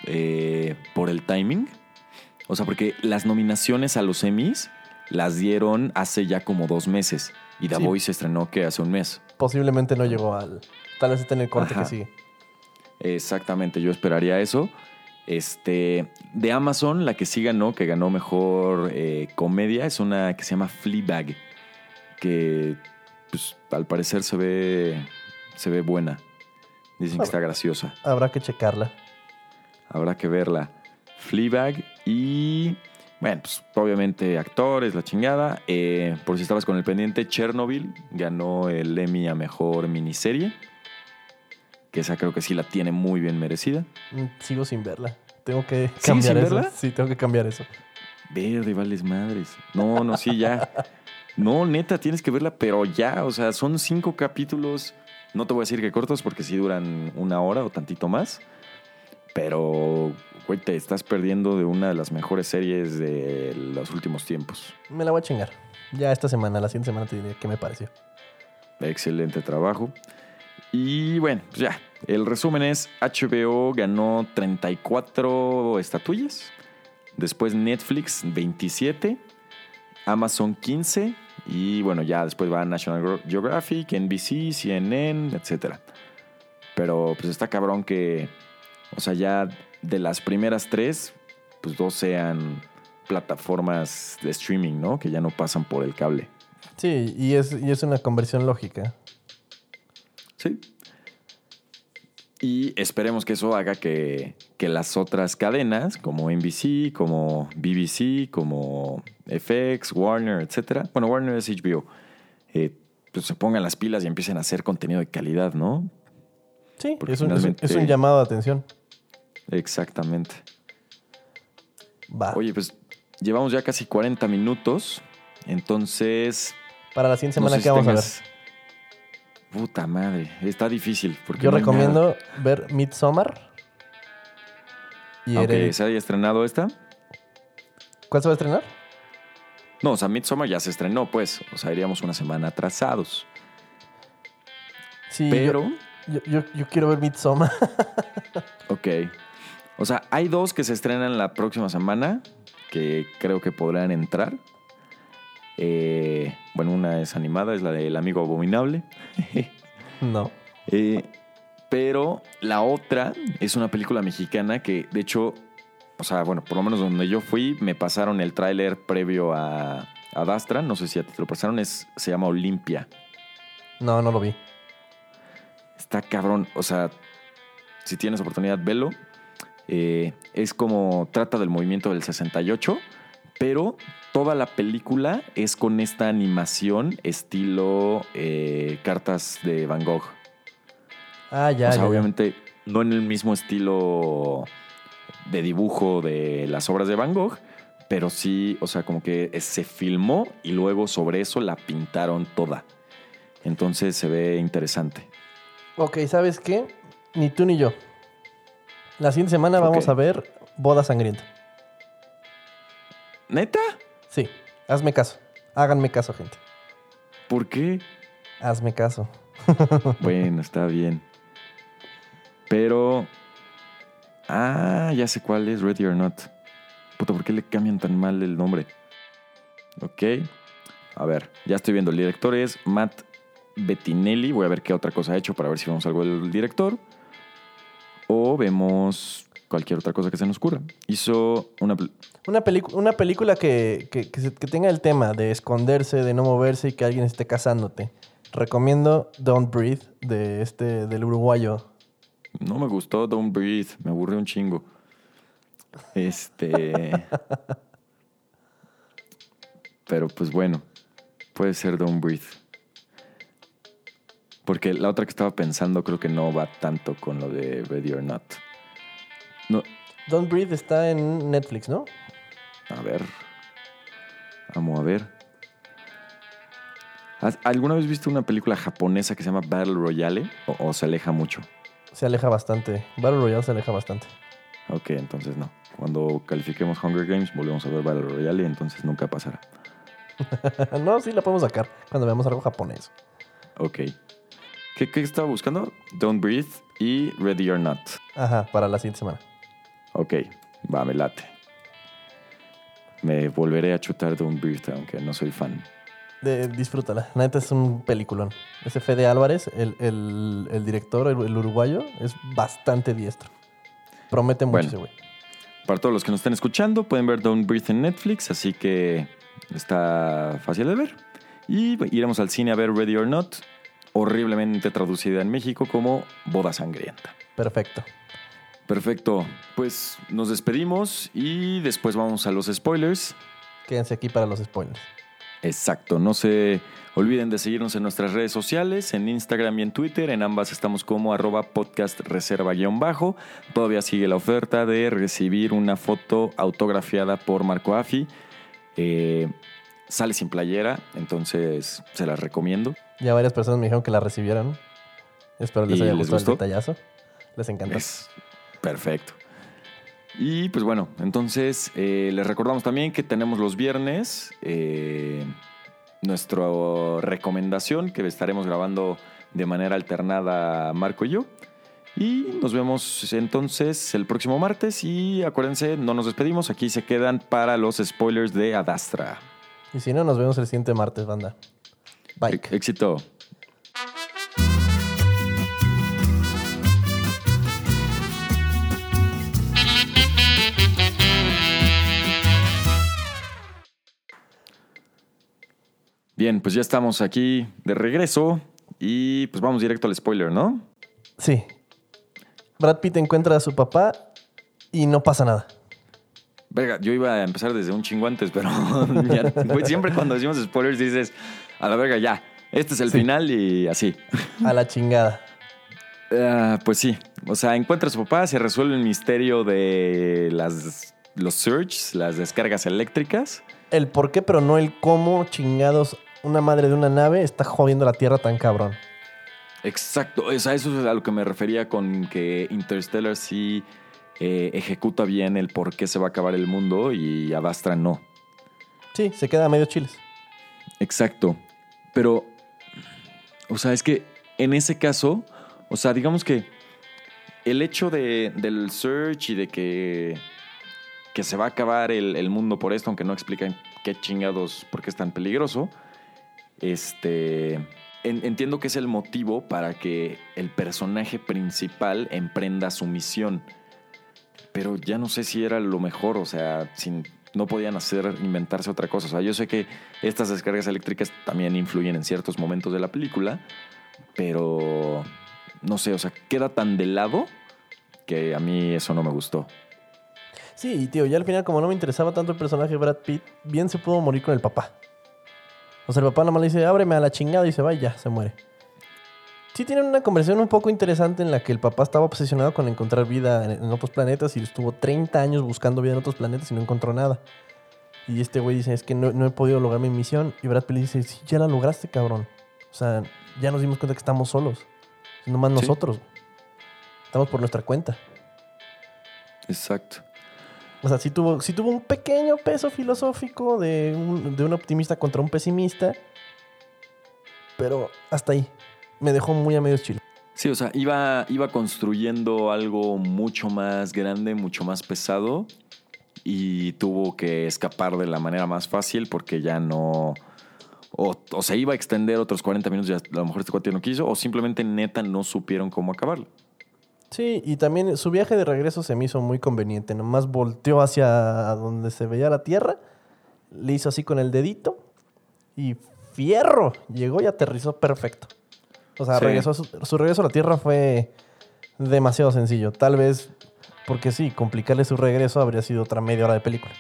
eh, por el timing. O sea, porque las nominaciones a los Emmys las dieron hace ya como dos meses. Y The Sí. Voice se estrenó que hace un mes. Posiblemente no llegó al. Tal vez esté en el corte Ajá. que sigue. Exactamente, yo esperaría eso. Este, de Amazon, la que sí ganó, que ganó mejor eh, comedia, es una que se llama Fleabag, que pues, al parecer se ve, se ve buena. Dicen que está graciosa. Habrá que checarla. Habrá que verla. Fleabag y, bueno, pues obviamente actores, la chingada. Eh, por si estabas con el pendiente, Chernobyl ganó el Emmy a Mejor Miniserie, que esa creo que sí la tiene muy bien merecida. Mm, Sigo sin verla. Tengo que ¿Sigues cambiar sin eso. verla? Sí, tengo que cambiar eso. Verde, vales madres. No, no, sí, ya. No, neta, tienes que verla, pero ya, o sea, son cinco capítulos. No te voy a decir que cortos porque sí duran una hora o tantito más. Pero, güey, te estás perdiendo de una de las mejores series de los últimos tiempos. Me la voy a chingar. Ya esta semana, la siguiente semana te diré qué me pareció. Excelente trabajo. Y bueno, pues ya. El resumen es: HBO ganó 34 estatuillas. Después Netflix 27. Amazon 15. Y bueno, ya después va National Geographic, NBC, CNN, etc. Pero pues está cabrón que, o sea, ya de las primeras tres, pues dos sean plataformas de streaming, ¿no? Que ya no pasan por el cable. Sí, y es, y es una conversión lógica. Sí. Y esperemos que eso haga que, que las otras cadenas, como NBC, como BBC, como FX, Warner, etcétera, bueno, Warner es HBO, eh, pues se pongan las pilas y empiecen a hacer contenido de calidad, ¿no? Sí, Porque es un, es un- finalmente- es un llamado de atención. Exactamente. Va. Oye, pues llevamos ya casi 40 minutos, entonces... Para la siguiente no semana, sé ¿qué si vamos a tengas- Puta madre, está difícil. Porque Yo no recomiendo ver Midsommar. Y Aunque Heredit- se haya estrenado esta. ¿Cuál se va a estrenar? No, o sea, Midsommar ya se estrenó, pues. O sea, iríamos una semana atrasados. Sí, Pero, yo, yo, yo quiero ver Midsommar. (laughs) ok. O sea, hay dos que se estrenan la próxima semana que creo que podrán entrar. Eh, bueno, una es animada, es la del amigo abominable. (laughs) no. Eh, pero la otra es una película mexicana que, de hecho, o sea, bueno, por lo menos donde yo fui, me pasaron el tráiler previo a, a Dastra. No sé si a ti te lo pasaron. Es, se llama Olimpia. No, no lo vi. Está cabrón. O sea, si tienes oportunidad, velo. Eh, es como trata del movimiento del 68, pero toda la película es con esta animación estilo eh, cartas de Van Gogh. Ah, ya. o sea, ya, ya. obviamente no en el mismo estilo de dibujo de las obras de Van Gogh, pero sí, o sea, como que se filmó y luego sobre eso la pintaron toda. Entonces se ve interesante. Ok, ¿sabes qué? Ni tú ni yo. La siguiente semana vamos a ver Boda Sangrienta. ¿Neta? Sí, hazme caso. Háganme caso, gente. ¿Por qué? Hazme caso. (laughs) Bueno, está bien. Pero. Ah, ya sé cuál es, Ready or Not. Puta, ¿por qué le cambian tan mal el nombre? Ok. A ver, ya estoy viendo. El director es Matt Bettinelli. Voy a ver qué otra cosa ha hecho para ver si vemos algo del director. O vemos cualquier otra cosa que se nos ocurra. Hizo una. Una, una película que, que- que se- que tenga el tema de esconderse, de no moverse y que alguien esté cazándote. Recomiendo Don't Breathe de este, del uruguayo. No me gustó Don't Breathe. Me aburrió un chingo. Este. (laughs) Pero pues bueno, puede ser Don't Breathe. Porque la otra que estaba pensando creo que no va tanto con lo de Ready or Not. No, Don't Breathe está en Netflix, ¿no? a ver. Vamos a ver. ¿Has- ¿Alguna vez viste una película japonesa que se llama Battle Royale? ¿O, o se aleja mucho? Se aleja bastante. Battle Royale se aleja bastante. Ok, entonces no. Cuando califiquemos Hunger Games, volvemos a ver Battle Royale y entonces nunca pasará. (laughs) no, sí la podemos sacar cuando veamos algo japonés. Ok. ¿Qué, qué estaba buscando? Don't Breathe y Ready or Not. Ajá, para la siguiente semana. Ok, va, me late. Me volveré a chutar Don't Breathe, aunque no soy fan. De- disfrútala. La neta es un peliculón. Ese Fede Álvarez, el, el- el director, el, el uruguayo, es bastante diestro. Promete mucho Bueno. ese güey. Para todos los que nos estén escuchando, pueden ver Don't Breathe en Netflix, así que está fácil de ver. Y iremos al cine a ver Ready or Not, horriblemente traducida en México como Boda Sangrienta. Perfecto. Perfecto, pues nos despedimos y después vamos a los spoilers. Quédense aquí para los spoilers. Exacto, no se olviden de seguirnos en nuestras redes sociales, en Instagram y en Twitter, en ambas estamos como arroba podcast reserva guion bajo. Todavía sigue la oferta de recibir una foto autografiada por Marco Afi. Eh, sale sin playera, entonces se las recomiendo. Ya varias personas me dijeron que la recibieron. Espero les ¿Y haya les gustado gustó? el detallazo. Les encantó. Es perfecto. Y pues bueno, entonces eh, les recordamos también que tenemos los viernes eh, nuestra recomendación que estaremos grabando de manera alternada Marco y yo. Y nos vemos entonces el próximo martes y acuérdense, no nos despedimos, aquí se quedan para los spoilers de Adastra. Y si no, nos vemos el siguiente martes, banda. Bye. Éxito. Bien, pues ya estamos aquí de regreso y pues vamos directo al spoiler, ¿no? Sí. Brad Pitt encuentra a su papá y no pasa nada. Verga, yo iba a empezar desde un chingo antes, pero (laughs) ya, güey, siempre cuando decimos spoilers dices, a la verga, ya, este es el Sí. final y así. A la chingada. Ah, pues sí, o sea, encuentra a su papá, se resuelve el misterio de las, los surges, las descargas eléctricas. El por qué, pero no el cómo chingados una madre de una nave está jodiendo la Tierra tan cabrón. Exacto, o sea, eso es a lo que me refería con que Interstellar sí eh, ejecuta bien el por qué se va a acabar el mundo y Adastra no. Sí, se queda a medio chiles. Exacto. Pero, o sea, es que en ese caso, o sea, digamos que el hecho de, del search y de que, que se va a acabar el, el mundo por esto, aunque no explican qué chingados, por qué es tan peligroso, este, en- entiendo que es el motivo para que el personaje principal emprenda su misión. Pero ya no sé si era lo mejor, o sea, no podían hacer, inventarse otra cosa. O sea, yo sé que estas descargas eléctricas también influyen en ciertos momentos de la película, pero no sé, o sea, queda tan de lado que a mí eso no me gustó. Sí, tío, ya al final, como no me interesaba tanto el personaje Brad Pitt, bien se pudo morir con el papá. O sea, el papá nada más le dice, ábreme a la chingada y se va y ya, se muere. Sí tienen una conversación un poco interesante en la que el papá estaba obsesionado con encontrar vida en, en otros planetas y estuvo 30 años buscando vida en otros planetas y no encontró nada. Y este güey dice, es que no, no he podido lograr mi misión. Y Brad Pitt le dice, sí, ya la lograste, cabrón. O sea, ya nos dimos cuenta que estamos solos. Nomás Sí. nosotros. Estamos por nuestra cuenta. Exacto. O sea, sí tuvo, sí tuvo un pequeño peso filosófico de un, de un optimista contra un pesimista. Pero hasta ahí. Me dejó muy a medios chile. Sí, o sea, iba, iba construyendo algo mucho más grande, mucho más pesado y tuvo que escapar de la manera más fácil porque ya no... O, o se iba a extender otros 40 minutos y a lo mejor este cuate no quiso o simplemente neta no supieron cómo acabarlo. Sí, y también su viaje de regreso se me hizo muy conveniente. Nomás volteó hacia donde se veía la tierra, le hizo así con el dedito y fierro. Llegó y aterrizó perfecto. O sea, Sí. regresó, su, su regreso a la tierra fue demasiado sencillo. Tal vez porque sí, complicarle su regreso habría sido otra media hora de película.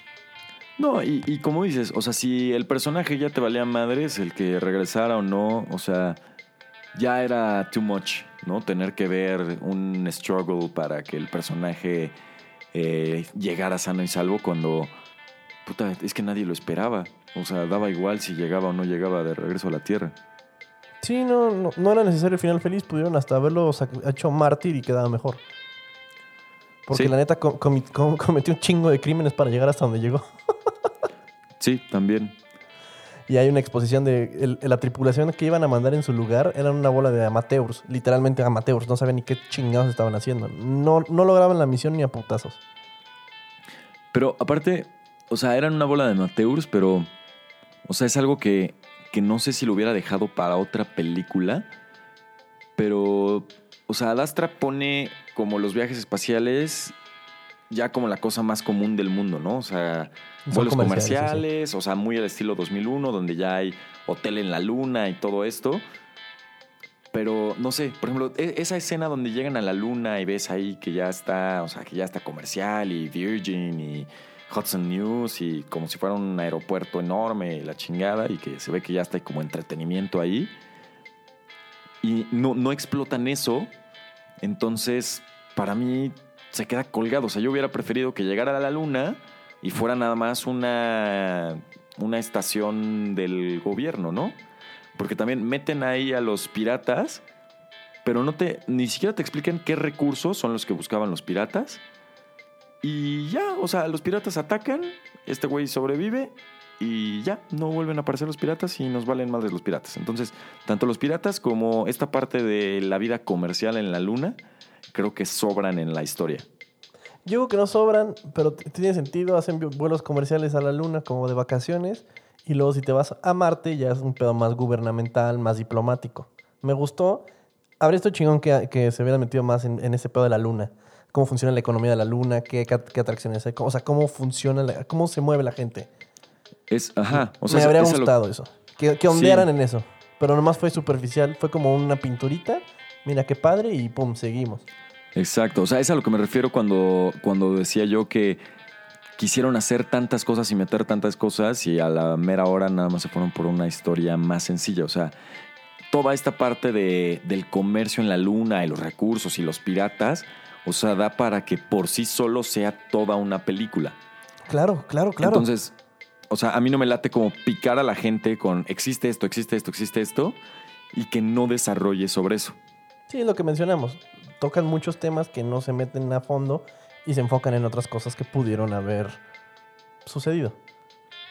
No, y, y como dices, o sea, si el personaje ya te valía madres, el que regresara o no, o sea, ya era too much, ¿no? Tener que ver un struggle para que el personaje eh, llegara sano y salvo cuando, puta, es que nadie lo esperaba. O sea, daba igual si llegaba o no llegaba de regreso a la Tierra. Sí, no, no, no era necesario el final feliz. Pudieron hasta haberlo hecho mártir y quedaba mejor. Porque Sí. la neta com- comi- com- cometió un chingo de crímenes para llegar hasta donde llegó. Sí, también. Y hay una exposición de la tripulación que iban a mandar en su lugar. Eran una bola de amateurs. Literalmente amateurs. No sabían ni qué chingados estaban haciendo. No, no lograban la misión ni a putazos. Pero aparte, o sea, eran una bola de amateurs, pero, o sea, es algo que, que no sé si lo hubiera dejado para otra película, pero, o sea, Adastra pone como los viajes espaciales ya como la cosa más común del mundo, ¿no? O sea, Son vuelos comerciales, comerciales, o sea, muy al estilo 2001, donde ya hay hotel en la luna y todo esto. Pero no sé, por ejemplo, e- esa escena donde llegan a la luna y ves ahí que ya está, o sea, que ya está comercial y Virgin y Hudson News y como si fuera un aeropuerto enorme, y la chingada, y que se ve que ya está como entretenimiento ahí. Y no, no explotan eso. Entonces, para mí se queda colgado. O sea, yo hubiera preferido que llegara a la luna y fuera nada más una, una estación del gobierno, ¿no? Porque también meten ahí a los piratas, pero no te, ni siquiera te explican qué recursos son los que buscaban los piratas. Y ya, o sea, los piratas atacan, este güey sobrevive y ya, no vuelven a aparecer los piratas y nos valen madres los piratas. Entonces, tanto los piratas como esta parte de la vida comercial en la luna, creo que sobran en la historia. Yo digo que no sobran, pero tiene sentido. Hacen vuelos comerciales a la luna como de vacaciones. Y luego si te vas a Marte ya es un pedo más gubernamental, más diplomático. Me gustó. Habría esto chingón que, que se hubieran metido más en, ese pedo de la luna. Cómo funciona la economía de la luna, qué, qué, atracciones hay. o sea, cómo funciona, la- cómo se mueve la gente. Es, ajá, o sea, Me habría lo- gustado eso. que, que ondearan en eso. Pero nomás fue superficial, fue como una pinturita. Mira qué padre y pum, seguimos. Exacto, o sea, es a lo que me refiero cuando, cuando decía yo que quisieron hacer tantas cosas y meter tantas cosas y a la mera hora nada más se fueron por una historia más sencilla. O sea, toda esta parte de, del comercio en la luna y los recursos y los piratas, o sea, da para que por sí solo sea toda una película. Claro, claro, claro. Entonces, o sea, a mí no me late como picar a la gente con existe esto, existe esto, existe esto, y que no desarrolle sobre eso. Sí, es lo que mencionamos. Tocan muchos temas que no se meten a fondo y se enfocan en otras cosas que pudieron haber sucedido.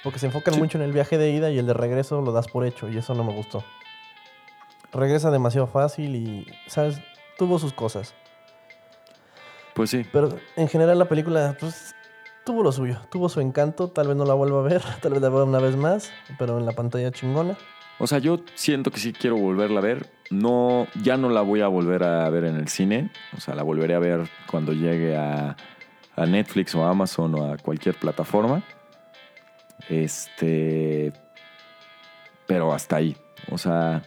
Porque se enfocan Sí. mucho en el viaje de ida y el de regreso lo das por hecho y eso no me gustó. Regresa demasiado fácil y, ¿sabes? Tuvo sus cosas. Pues sí. Pero en general la película, pues, tuvo lo suyo. Tuvo su encanto. Tal vez no la vuelva a ver, (laughs) tal vez la vea una vez más, pero en la pantalla chingona. O sea, yo siento que sí quiero volverla a ver. No, ya no la voy a volver a ver en el cine. O sea, la volveré a ver cuando llegue a, a Netflix o a Amazon o a cualquier plataforma. Este. Pero hasta ahí. O sea,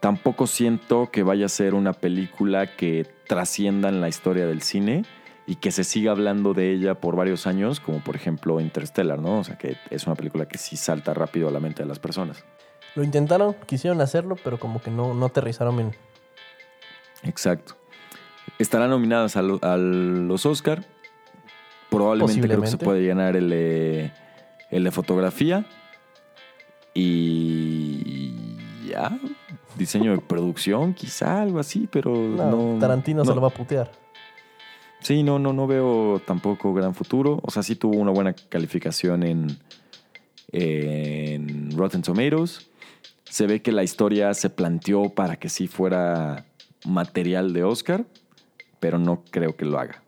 tampoco siento que vaya a ser una película que trascienda en la historia del cine y que se siga hablando de ella por varios años, como por ejemplo Interstellar, ¿no? O sea, que es una película que sí salta rápido a la mente de las personas. Lo intentaron, quisieron hacerlo, pero como que no, no aterrizaron bien. Exacto. Estarán nominadas a, lo- a los Oscar. Probablemente creo que se puede llenar el de, el de fotografía. Y ya. Diseño de producción, quizá algo así, pero No, no. Tarantino no. se lo va a putear. Sí, no, no, no veo tampoco gran futuro. O sea, sí tuvo una buena calificación en, en Rotten Tomatoes. Se ve que la historia se planteó para que sí fuera material de Oscar, pero no creo que lo haga.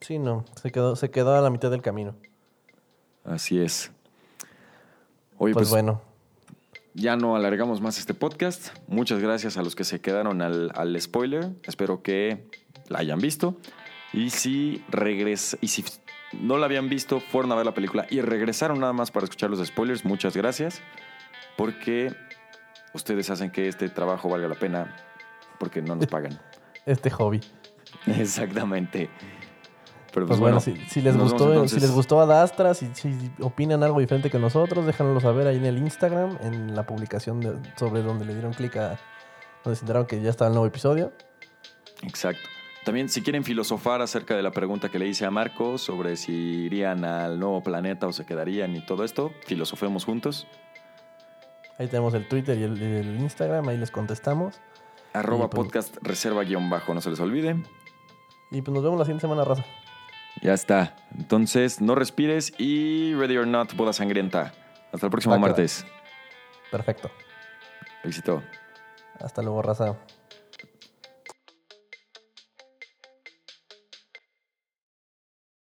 Sí, no. Se quedó, se quedó a la mitad del camino. Así es. Oye, Pues, pues, bueno. ya no alargamos más este podcast. Muchas gracias a los que se quedaron al, al spoiler. Espero que la hayan visto. Y si regresa, y si no la habían visto, fueron a ver la película y regresaron nada más para escuchar los spoilers, muchas gracias. Porque ustedes hacen que este trabajo valga la pena porque no nos pagan. (laughs) Este hobby. (laughs) Exactamente. Pero Pues, bueno, si, si les gustó, si les gustó Adastra, si, si opinan algo diferente que nosotros, déjanoslo saber ahí en el Instagram, en la publicación de- sobre donde le dieron clic a donde se enteraron que ya estaba el nuevo episodio. Exacto. También si quieren filosofar acerca de la pregunta que le hice a Marco sobre si irían al nuevo planeta o se quedarían y todo esto, filosofemos juntos. Ahí tenemos el Twitter y el, el Instagram, ahí les contestamos. Arroba pues- podcast reserva guion bajo, no se les olvide. Y pues nos vemos la siguiente semana, raza. Ya está. Entonces, no respires y Ready or Not, boda sangrienta. Hasta el próximo martes. Perfecto. Éxito. Hasta luego, raza.